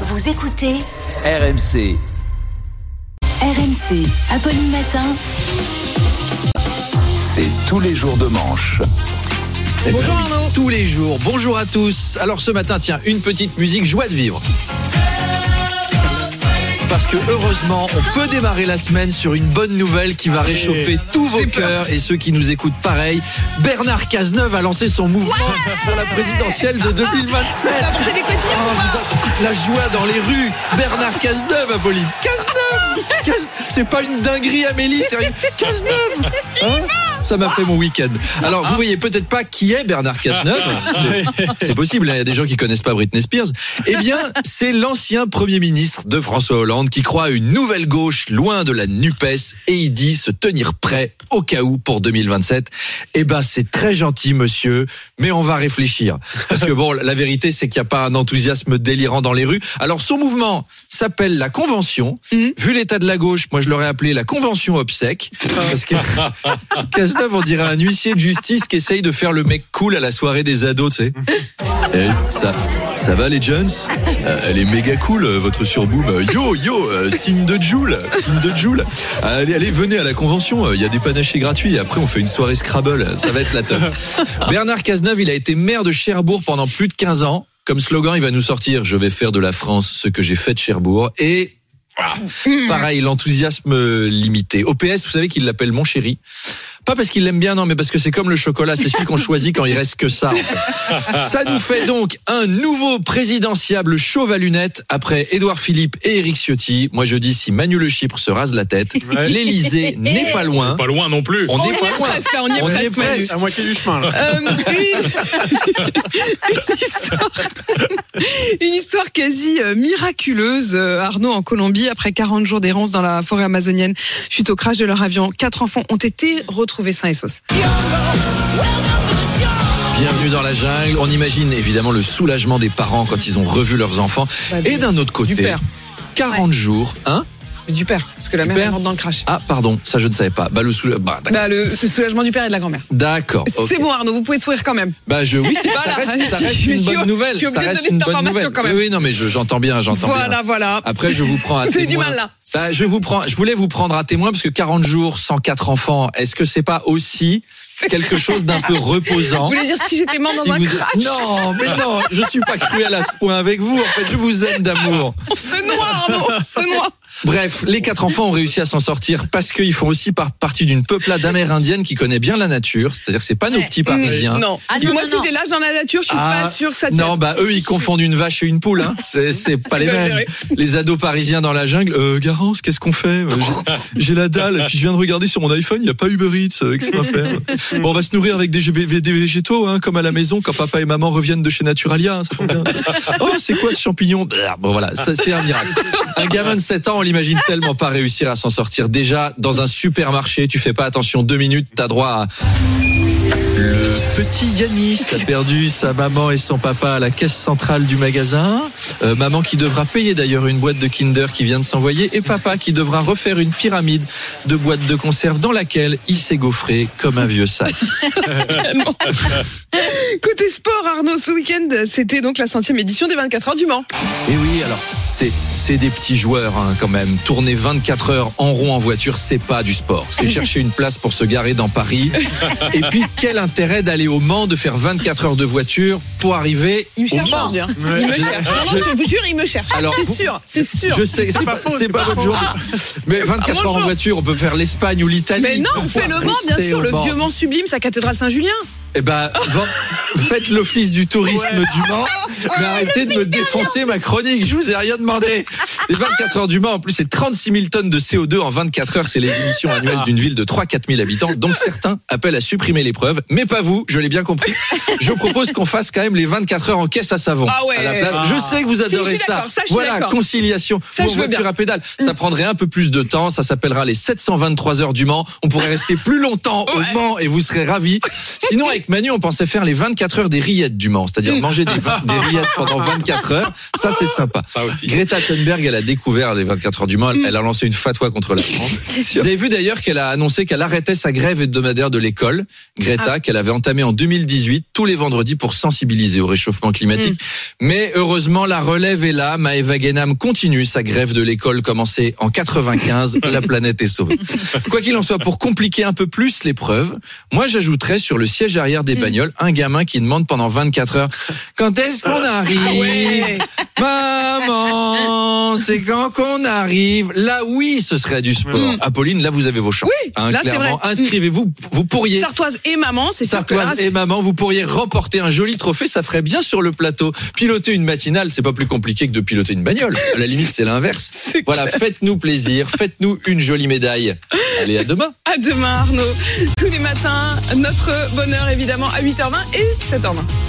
Vous écoutez RMC. RMC, Apolline Matin. C'est tous les jours de manche. Bonjour Arnaud. Tous les jours. Bonjour à tous. Alors ce matin, tiens, une petite musique joie de vivre. Parce que heureusement, on peut démarrer la semaine sur une bonne nouvelle qui va réchauffer tous vos cœurs et ceux qui nous écoutent pareil. Bernard Cazeneuve a lancé son mouvement pour la présidentielle de 2027. T'as apporté des cotillons Oh, ou pas vous avez- la joie dans les rues. Bernard Cazeneuve, Apolline. Cazeneuve Caz- C'est pas une dinguerie, Amélie, sérieux. Cazeneuve Hein ça m'a fait mon week-end. Alors, vous voyez peut-être pas qui est Bernard Cazeneuve. C'est- possible, hein, il y a des gens qui connaissent pas Britney Spears. Eh bien, c'est l'ancien Premier ministre de François Hollande qui croit à une nouvelle gauche loin de la NUPES et il dit se tenir prêt au cas où pour 2027. Eh ben, c'est très gentil, monsieur, mais on va réfléchir. Parce que bon, la vérité, c'est qu'il n'y a pas un enthousiasme délirant dans les rues. Alors, son mouvement s'appelle la Convention. Vu l'état de la gauche, moi, je l'aurais appelé la Convention obsèque. Parce que Cazeneuve, on dirait un huissier de justice qui essaye de faire le mec cool à la soirée des ados, tu sais. Eh, ça, ça va les Jones? Euh, Elle est méga cool, euh, votre surboom. Euh, Yo, yo, euh, signe de Joule, signe de Joule. Allez, allez, venez à la convention, euh, il y a des panachés gratuits et après on fait une soirée Scrabble, ça va être la teuf. Bernard Cazeneuve, il a été maire de Cherbourg pendant plus de 15 ans. Comme slogan, il va nous sortir « Je vais faire de la France ce que j'ai fait de Cherbourg » et... voilà. Pareil, l'enthousiasme limité. Au PS, vous savez qu'il l'appelle mon chéri. Pas parce qu'il l'aime bien, non, mais parce que c'est comme le chocolat, c'est celui qu'on choisit quand il reste que ça. en fait. Ça nous fait donc un nouveau présidentiable chauve à lunettes après Édouard Philippe et Éric Ciotti. Moi, je dis si Manu Le Chypre se rase la tête, l'Élysée n'est pas loin. Pas loin non plus. On On n'est y pas est loin. presque on y est On y est presque. Manu. presque. À moitié du chemin là. Euh, une... une histoire, une histoire quasi euh, miraculeuse, euh, Arnaud, en Colombie, après 40 jours d'errance dans la forêt amazonienne, suite au crash de leur avion. Quatre enfants ont été retrouvés et. Bienvenue dans la jungle. On imagine évidemment le soulagement des parents quand ils ont revu leurs enfants. Bah, Et d'un autre côté, du père. 40 jours, hein Du père, parce que la Du mère morte dans le crash. Ah, pardon, ça je ne savais pas. Bah, le bah. Bah, le, soulagement du père et de la grand-mère. D'accord. C'est bon, Arnaud, vous pouvez sourire quand même. Bah je oui, ça Voilà. reste, ça reste une bonne nouvelle. je suis Ça de reste donner une cette bonne information nouvelle. quand même. Oui, oui, non, mais je- j'entends bien, j'entends Voilà, bien. voilà. Après, je vous prends à C'est témoin. du mal là. Bah, je vous prends, je voulais vous prendre à témoin parce que 40 jours sans quatre enfants, est-ce que c'est pas aussi quelque chose d'un peu reposant Vous voulez dire si j'étais mort dans Si un vous- crash Non, mais non, je suis pas cruel à ce point avec vous. En fait, je vous aime d'amour. C'est noir, Arnaud, c'est noir. Bref, les quatre enfants ont réussi à s'en sortir parce qu'ils font aussi par- partie d'une peuplade amérindienne qui connaît bien la nature. C'est-à-dire, c'est pas nos Ouais. petits parisiens. Non. Ah, non, moi, non, si non. t'es lâche dans la nature, je suis pas sûre que ça tienne. Ah, Non, bah eux ils confondent une vache et une poule. Hein. C'est c'est pas les mêmes. Les ados parisiens dans la jungle. Euh, Garance, qu'est-ce qu'on fait? Euh, j'ai- J'ai la dalle. Et puis je viens de regarder sur mon iPhone, il y a pas Uber Eats. euh, Qu'est-ce qu'on va faire? Bon, on va se nourrir avec des, végétaux, hein, comme à la maison quand papa et maman reviennent de chez Naturalia. hein, ça bien. Oh, c'est quoi ce champignon? Bon voilà, ça c'est un miracle. Un gamin de 7 ans, l'imagine tellement pas réussir à s'en sortir. Déjà dans un supermarché, tu fais pas attention deux minutes, t'as droit à petit Yanis a perdu sa maman et son papa à la caisse centrale du magasin. Euh, maman qui devra payer d'ailleurs une boîte de Kinder qui vient de s'envoyer. Et papa qui devra refaire une pyramide de boîtes de conserve dans laquelle il s'est gaufré comme un vieux sac. Côté sport, Arnaud, ce week-end, c'était donc la centième édition des 24 heures du Mans. Et oui, alors c'est c'est des petits joueurs hein, quand même. Tourner 24 heures en rond en voiture, c'est pas du sport. C'est chercher une place pour se garer dans Paris. Et puis quel intérêt d'aller au Mans, de faire 24 heures de voiture pour arriver Il me au cherche, Mans je veux dire. Il me cherche. Non, non, je vous jure, il me cherche. Alors, c'est sûr, c'est sûr. Je sais, c'est pas, c'est pas votre jour. Mais 24 mon heures en voiture, on peut faire l'Espagne ou l'Italie. Mais non, on fait le Mans, bien sûr, au le Mans. vieux Mans sublime, sa cathédrale Saint-Julien. Eh ben, faites l'office du tourisme du Mans, mais arrêtez de me défoncer ma chronique. Je vous ai rien demandé. Les 24 heures du Mans, en plus, c'est 36 000 tonnes de CO2 en 24 heures. C'est les émissions annuelles d'une ville de 3-4 000 habitants. Donc certains appellent à supprimer l'épreuve, mais pas vous. Je l'ai bien compris. Je propose qu'on fasse quand même les 24 heures en caisse à savon. Ah ouais. à la. Je sais que vous adorez ça. Voilà, conciliation. Ça, je voiture à pédale. Ça prendrait un peu plus de temps. Ça s'appellera les 723 heures du Mans. On pourrait rester plus longtemps au. Mans et vous serez ravis. Sinon, avec avec Manu, on pensait faire les 24 heures des rillettes du Mans, c'est-à-dire manger des, des rillettes pendant 24 heures. Ça, c'est sympa. Ça aussi. Greta Thunberg, elle a découvert les 24 heures du Mans. Elle, elle a lancé une fatwa contre la France. Vous avez vu d'ailleurs qu'elle a annoncé qu'elle arrêtait sa grève hebdomadaire de l'école, Greta, qu'elle avait entamée en 2018, tous les vendredis pour sensibiliser au réchauffement climatique. Mais heureusement, la relève est là. Maëva Guénam continue sa grève de l'école commencée en 95. la planète est sauvée. Quoi qu'il en soit, pour compliquer un peu plus l'épreuve, moi j'ajouterais sur le siège arrière des bagnoles un gamin qui demande pendant 24 heures quand est-ce qu'on arrive ouais. Maman, c'est quand qu'on arrive Là, oui, ce serait du sport. Apolline, là, vous avez vos chances. Oui, là, c'est clairement, vrai. inscrivez-vous. Vous pourriez. Sartoise et maman, c'est là, Sartoise et maman, vous pourriez remporter un joli trophée, ça ferait bien sur le plateau. Piloter une matinale, c'est pas plus compliqué que de piloter une bagnole. À la limite, c'est l'inverse. Voilà, faites-nous plaisir, faites-nous une jolie médaille. Allez, à demain. À demain Arnaud. Tous les matins, notre bonheur évidemment à 8h20 et 7h20.